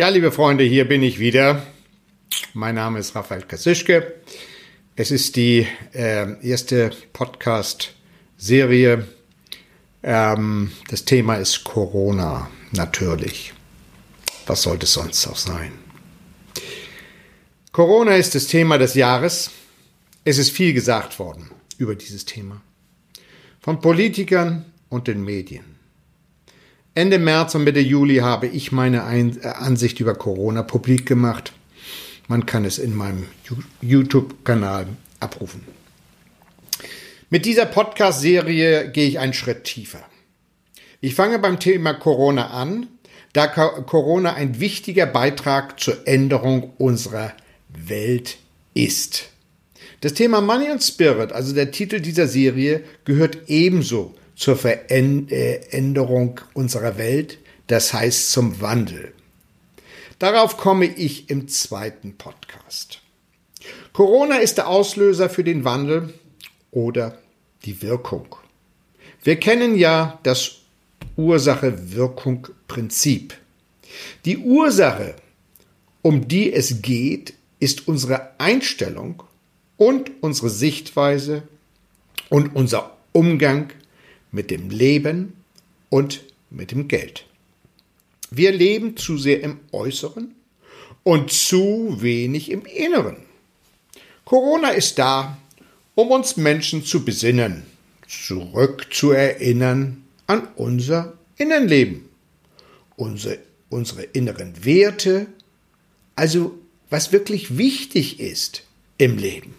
Ja, liebe Freunde, hier bin ich wieder. Mein Name ist Raphael Kasischke. Es ist die äh, erste Podcast-Serie. Ähm, das Thema ist Corona, natürlich. Was sollte es sonst auch sein? Corona ist das Thema des Jahres. Es ist viel gesagt worden über dieses Thema. Von Politikern und den Medien. Ende März und Mitte Juli habe ich meine Ein äh, Ansicht über Corona publik gemacht. Man kann es in meinem YouTube-Kanal abrufen. Mit dieser Podcast-Serie gehe ich einen Schritt tiefer. Ich fange beim Thema Corona an, da Corona ein wichtiger Beitrag zur Änderung unserer Welt ist. Das Thema Money and Spirit, also der Titel dieser Serie, gehört ebenso zur Veränderung unserer Welt, das heißt zum Wandel. Darauf komme ich im zweiten Podcast. Corona ist der Auslöser für den Wandel oder die Wirkung. Wir kennen ja das Ursache-Wirkung-Prinzip. Die Ursache, um die es geht, ist unsere Einstellung und unsere Sichtweise und unser Umgang mit dem Leben und mit dem Geld. Wir leben zu sehr im Äußeren und zu wenig im Inneren. Corona ist da, um uns Menschen zu besinnen, zurückzuerinnern an unser Innenleben, unsere, unsere inneren Werte, also was wirklich wichtig ist im Leben.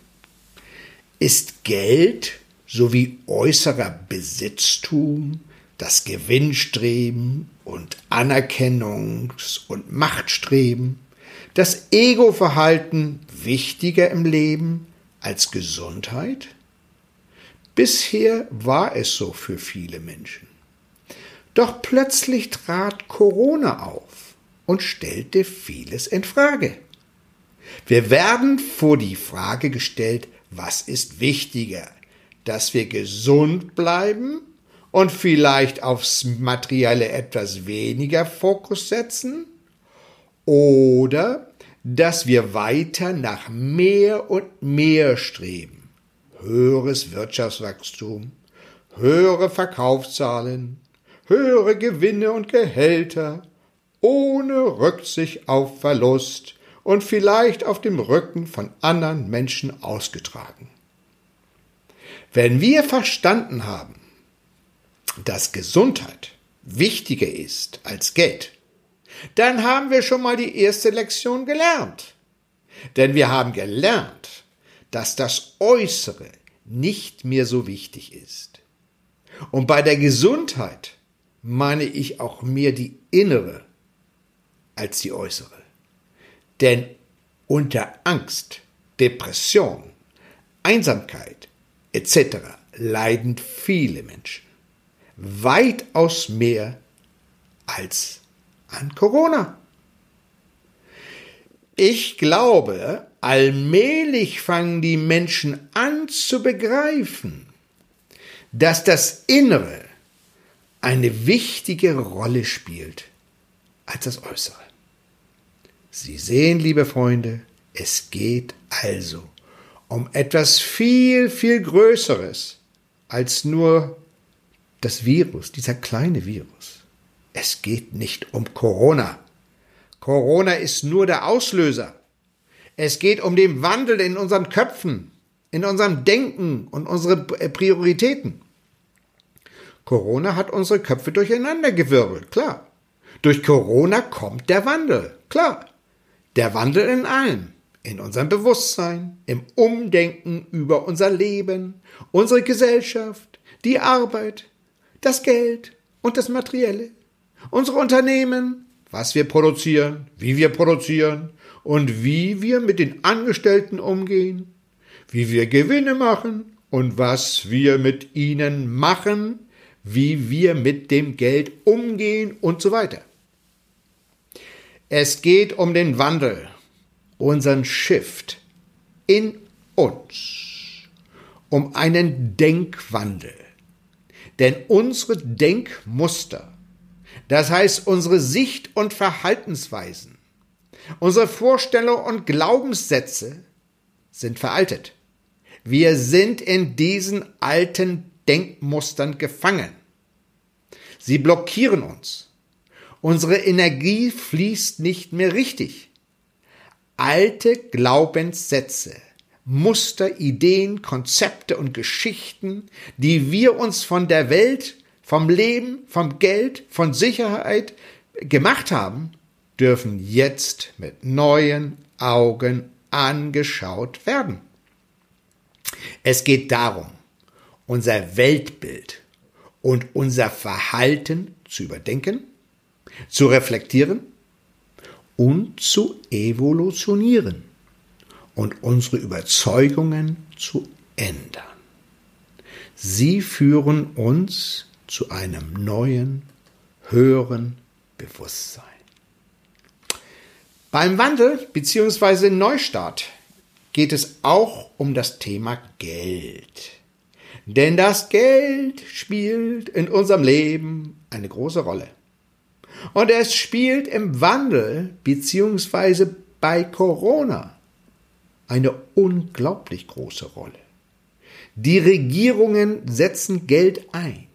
Ist Geld sowie äußerer Besitztum, das Gewinnstreben und Anerkennungs- und Machtstreben, das Ego-Verhalten wichtiger im Leben als Gesundheit? Bisher war es so für viele Menschen. Doch plötzlich trat Corona auf und stellte vieles in Frage. Wir werden vor die Frage gestellt, was ist wichtiger, dass wir gesund bleiben und vielleicht aufs Materielle etwas weniger Fokus setzen oder dass wir weiter nach mehr und mehr streben. Höheres Wirtschaftswachstum, höhere Verkaufszahlen, höhere Gewinne und Gehälter, ohne Rücksicht auf Verlust und vielleicht auf dem Rücken von anderen Menschen ausgetragen. Wenn wir verstanden haben, dass Gesundheit wichtiger ist als Geld, dann haben wir schon mal die erste Lektion gelernt. Denn wir haben gelernt, dass das Äußere nicht mehr so wichtig ist. Und bei der Gesundheit meine ich auch mehr die innere als die äußere. Denn unter Angst, Depression, Einsamkeit, etc. leiden viele Menschen. Weitaus mehr als an Corona. Ich glaube, allmählich fangen die Menschen an zu begreifen, dass das Innere eine wichtige Rolle spielt als das Äußere. Sie sehen, liebe Freunde, es geht also um etwas viel, viel Größeres als nur das Virus, dieser kleine Virus. Es geht nicht um Corona. Corona ist nur der Auslöser. Es geht um den Wandel in unseren Köpfen, in unserem Denken und unsere äh, Prioritäten. Corona hat unsere Köpfe durcheinandergewirbelt, klar. Durch Corona kommt der Wandel, klar. Der Wandel in allem in unserem Bewusstsein, im Umdenken über unser Leben, unsere Gesellschaft, die Arbeit, das Geld und das Materielle, unsere Unternehmen, was wir produzieren, wie wir produzieren und wie wir mit den Angestellten umgehen, wie wir Gewinne machen und was wir mit ihnen machen, wie wir mit dem Geld umgehen und so weiter. Es geht um den Wandel unseren Shift in uns um einen Denkwandel. Denn unsere Denkmuster, das heißt unsere Sicht- und Verhaltensweisen, Unsere Vorstellungen und Glaubenssätze sind veraltet. Wir sind in diesen alten Denkmustern gefangen. Sie blockieren uns. Unsere Energie fließt nicht mehr richtig. Alte Glaubenssätze, Muster, Ideen, Konzepte und Geschichten, die wir uns von der Welt, vom Leben, vom Geld, von Sicherheit gemacht haben, dürfen jetzt mit neuen Augen angeschaut werden. Es geht darum, unser Weltbild und unser Verhalten zu überdenken, zu reflektieren und zu evolutionieren und unsere Überzeugungen zu ändern. Sie führen uns zu einem neuen, höheren Bewusstsein. Beim Wandel bzw. Neustart geht es auch um das Thema Geld. Denn das Geld spielt in unserem Leben eine große Rolle. Und es spielt im Wandel bzw. bei Corona eine unglaublich große Rolle. Die Regierungen setzen Geld ein,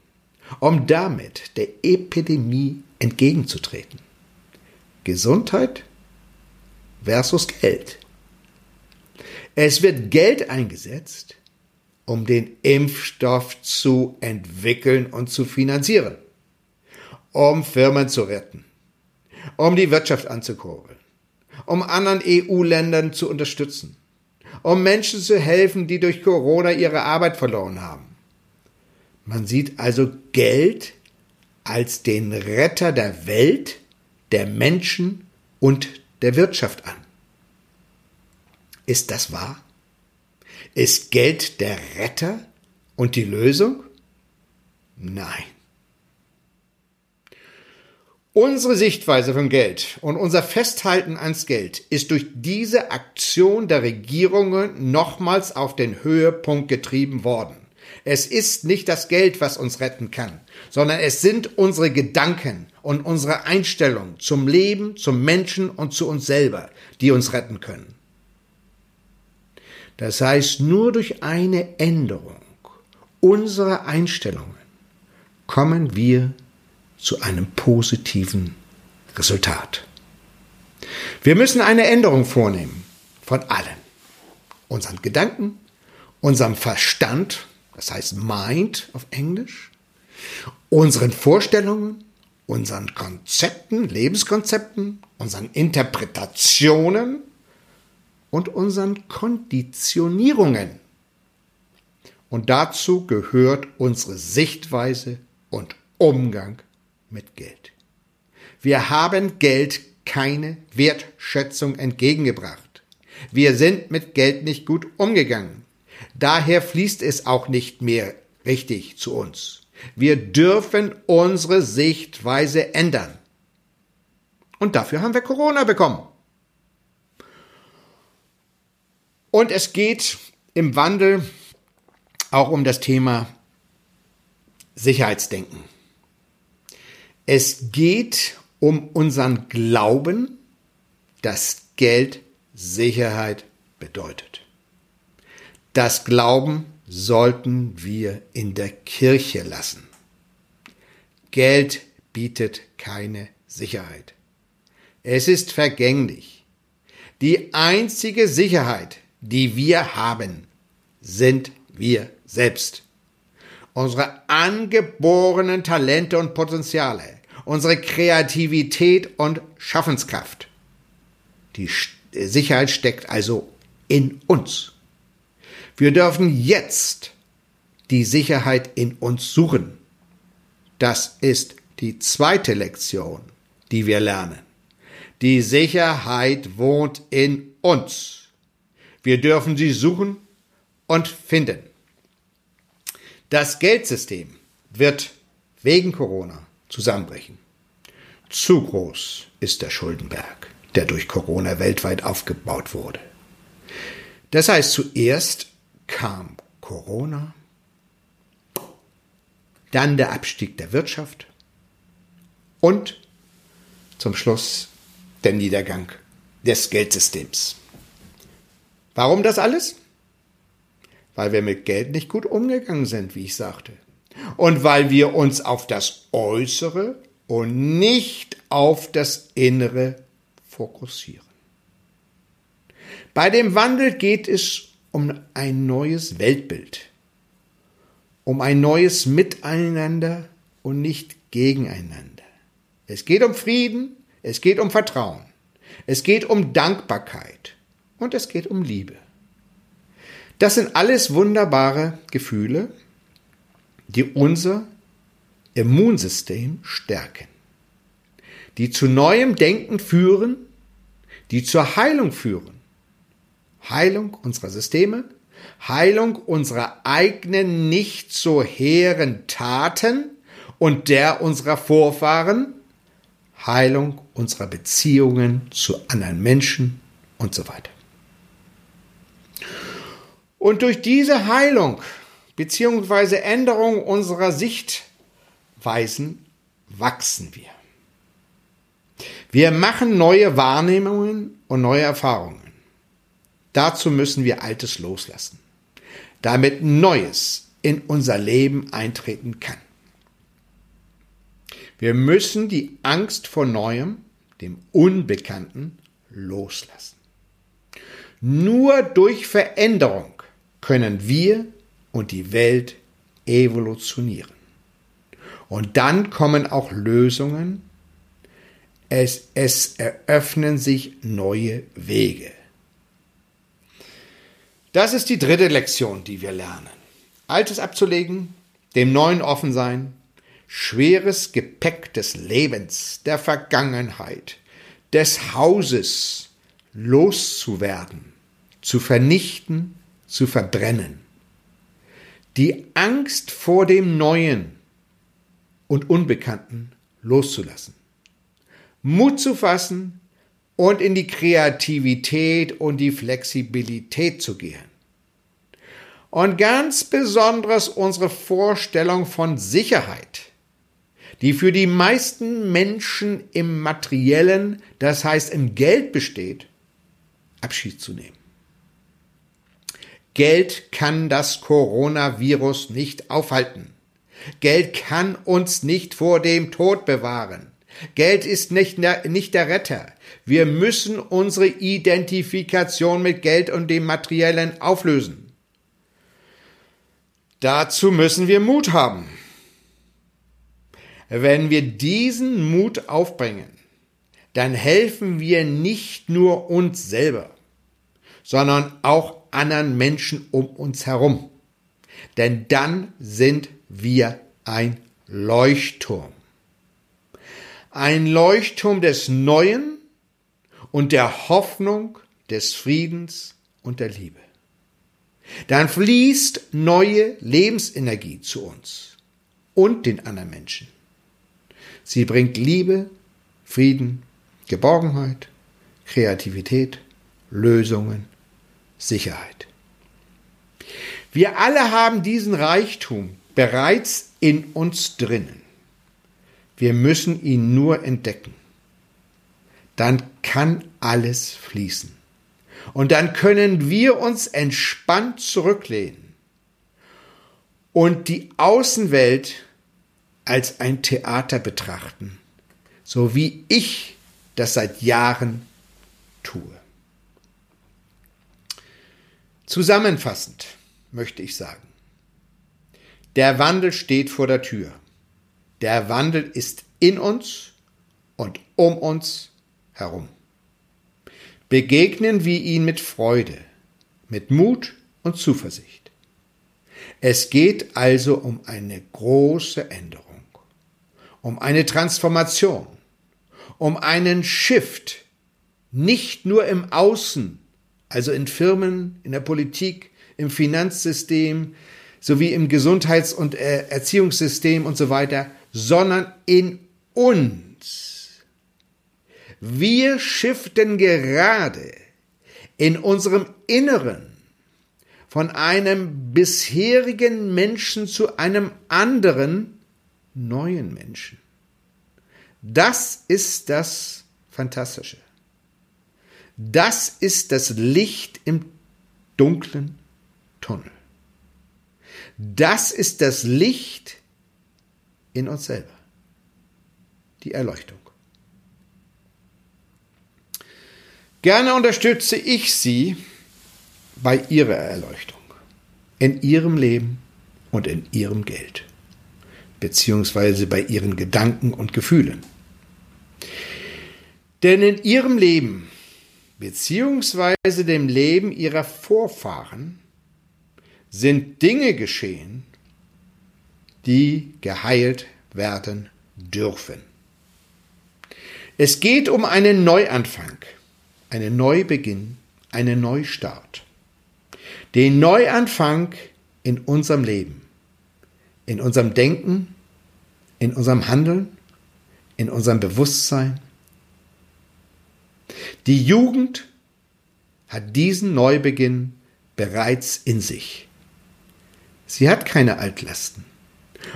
um damit der Epidemie entgegenzutreten. Gesundheit versus Geld. Es wird Geld eingesetzt, um den Impfstoff zu entwickeln und zu finanzieren, um Firmen zu retten, um die Wirtschaft anzukurbeln, um anderen EU-Ländern zu unterstützen, um Menschen zu helfen, die durch Corona ihre Arbeit verloren haben. Man sieht also Geld als den Retter der Welt, der Menschen und der Wirtschaft an. Ist das wahr? Ist Geld der Retter und die Lösung? Nein. Unsere Sichtweise von Geld und unser Festhalten ans Geld ist durch diese Aktion der Regierungen nochmals auf den Höhepunkt getrieben worden. Es ist nicht das Geld, was uns retten kann, sondern es sind unsere Gedanken und unsere Einstellung zum Leben, zum Menschen und zu uns selber, die uns retten können. Das heißt, nur durch eine Änderung unserer Einstellungen kommen wir zu einem positiven Resultat. Wir müssen eine Änderung vornehmen von allen. Unseren Gedanken, unserem Verstand, das heißt Mind auf Englisch, unseren Vorstellungen, unseren Konzepten, Lebenskonzepten, unseren Interpretationen und unseren Konditionierungen. Und dazu gehört unsere Sichtweise und Umgang mit Geld. Wir haben Geld keine Wertschätzung entgegengebracht. Wir sind mit Geld nicht gut umgegangen. Daher fließt es auch nicht mehr richtig zu uns. Wir dürfen unsere Sichtweise ändern. Und dafür haben wir Corona bekommen. Und es geht im Wandel auch um das Thema Sicherheitsdenken. Es geht um unseren Glauben, dass Geld Sicherheit bedeutet. Das Glauben sollten wir in der Kirche lassen. Geld bietet keine Sicherheit. Es ist vergänglich. Die einzige Sicherheit, die wir haben, sind wir selbst. Unsere angeborenen Talente und Potenziale, unsere Kreativität und Schaffenskraft. Die Sicherheit steckt also in uns. Wir dürfen jetzt die Sicherheit in uns suchen. Das ist die zweite Lektion, die wir lernen. Die Sicherheit wohnt in uns. Wir dürfen sie suchen und finden. Das Geldsystem wird wegen Corona zusammenbrechen. Zu groß ist der Schuldenberg, der durch Corona weltweit aufgebaut wurde. Das heißt, zuerst kam Corona, dann der Abstieg der Wirtschaft und zum Schluss der Niedergang des Geldsystems. Warum das alles? Weil wir mit Geld nicht gut umgegangen sind, wie ich sagte. Und weil wir uns auf das Äußere und nicht auf das Innere fokussieren. Bei dem Wandel geht es um ein neues Weltbild, um ein neues Miteinander und nicht gegeneinander. Es geht um Frieden, es geht um Vertrauen, es geht um Dankbarkeit und es geht um Liebe. Das sind alles wunderbare Gefühle, die unser Immunsystem stärken, die zu neuem Denken führen, die zur Heilung führen. Heilung unserer Systeme, Heilung unserer eigenen nicht so hehren Taten und der unserer Vorfahren, Heilung unserer Beziehungen zu anderen Menschen und so weiter. Und durch diese Heilung bzw. Änderung unserer Sichtweisen wachsen wir. Wir machen neue Wahrnehmungen und neue Erfahrungen. Dazu müssen wir Altes loslassen, damit Neues in unser Leben eintreten kann. Wir müssen die Angst vor Neuem, dem Unbekannten, loslassen. Nur durch Veränderung können wir und die Welt evolutionieren. Und dann kommen auch Lösungen. Es, es eröffnen sich neue Wege. Das ist die dritte Lektion, die wir lernen. Altes abzulegen, dem Neuen offen sein, schweres Gepäck des Lebens, der Vergangenheit, des Hauses loszuwerden, zu vernichten, zu verbrennen. Die Angst vor dem Neuen und Unbekannten loszulassen. Mut zu fassen und in die Kreativität und die Flexibilität zu gehen. Und ganz besonders unsere Vorstellung von Sicherheit die für die meisten Menschen im materiellen, das heißt im Geld besteht, Abschied zu nehmen. Geld kann das Coronavirus nicht aufhalten. Geld kann uns nicht vor dem Tod bewahren. Geld ist nicht, nicht der Retter. Wir müssen unsere Identifikation mit Geld und dem Materiellen auflösen. Dazu müssen wir Mut haben. Wenn wir diesen Mut aufbringen, dann helfen wir nicht nur uns selber, sondern auch anderen Menschen um uns herum. Denn dann sind wir ein Leuchtturm. Ein Leuchtturm des Neuen und der Hoffnung, des Friedens und der Liebe. Dann fließt neue Lebensenergie zu uns und den anderen Menschen. Sie bringt Liebe, Frieden, Geborgenheit, Kreativität, Lösungen, Sicherheit. Wir alle haben diesen Reichtum bereits in uns drinnen. Wir müssen ihn nur entdecken. Dann kann alles fließen. Und dann können wir uns entspannt zurücklehnen und die Außenwelt als ein Theater betrachten, so wie ich das seit Jahren tue. Zusammenfassend möchte ich sagen, der Wandel steht vor der Tür. Der Wandel ist in uns und um uns herum. Begegnen wir ihn mit Freude, mit Mut und Zuversicht. Es geht also um eine große Änderung um eine Transformation, um einen Shift, nicht nur im Außen, also in Firmen, in der Politik, im Finanzsystem sowie im Gesundheits- und äh, Erziehungssystem und so weiter, sondern in uns. Wir shiften gerade in unserem Inneren von einem bisherigen Menschen zu einem anderen neuen Menschen. Das ist das Fantastische. Das ist das Licht im dunklen Tunnel. Das ist das Licht in uns selber. Die Erleuchtung. Gerne unterstütze ich Sie bei Ihrer Erleuchtung, in Ihrem Leben und in Ihrem Geld, beziehungsweise bei Ihren Gedanken und Gefühlen. Denn in Ihrem Leben, beziehungsweise dem Leben Ihrer Vorfahren, sind Dinge geschehen, die geheilt werden dürfen. Es geht um einen Neuanfang, einen Neubeginn, einen Neustart. Den Neuanfang in unserem Leben, in unserem Denken, in unserem Handeln, in unserem Bewusstsein. Die Jugend hat diesen Neubeginn bereits in sich. Sie hat keine Altlasten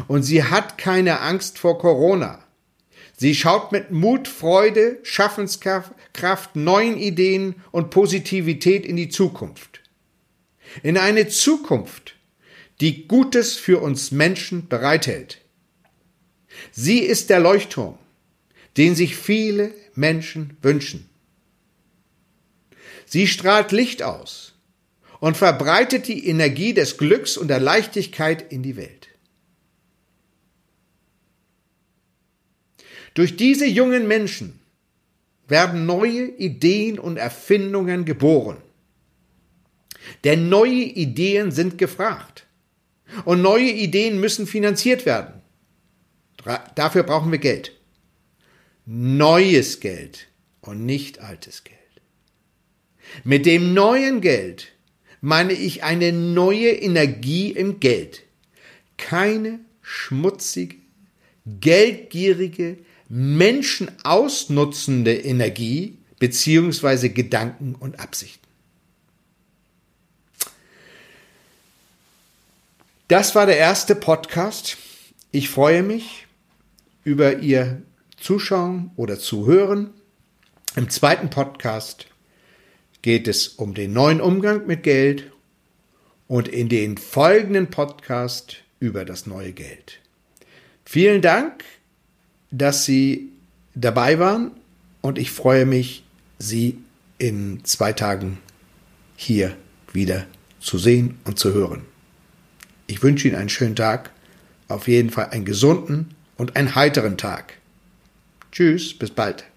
und sie hat keine Angst vor Corona. Sie schaut mit Mut, Freude, Schaffenskraft, neuen Ideen und Positivität in die Zukunft. In eine Zukunft, die Gutes für uns Menschen bereithält. Sie ist der Leuchtturm, den sich viele Menschen wünschen. Sie strahlt Licht aus und verbreitet die Energie des Glücks und der Leichtigkeit in die Welt. Durch diese jungen Menschen werden neue Ideen und Erfindungen geboren. Denn neue Ideen sind gefragt. Und neue Ideen müssen finanziert werden. Dafür brauchen wir Geld. Neues Geld und nicht altes Geld. Mit dem neuen Geld meine ich eine neue Energie im Geld. Keine schmutzige, geldgierige, Menschen ausnutzende Energie beziehungsweise Gedanken und Absichten. Das war der erste Podcast. Ich freue mich über Ihr Zuschauen oder Zuhören. Im zweiten Podcast geht es um den neuen Umgang mit Geld und in den folgenden Podcast über das neue Geld. Vielen Dank dass Sie dabei waren und ich freue mich, Sie in zwei Tagen hier wieder zu sehen und zu hören. Ich wünsche Ihnen einen schönen Tag, auf jeden Fall einen gesunden und einen heiteren Tag. Tschüss, bis bald.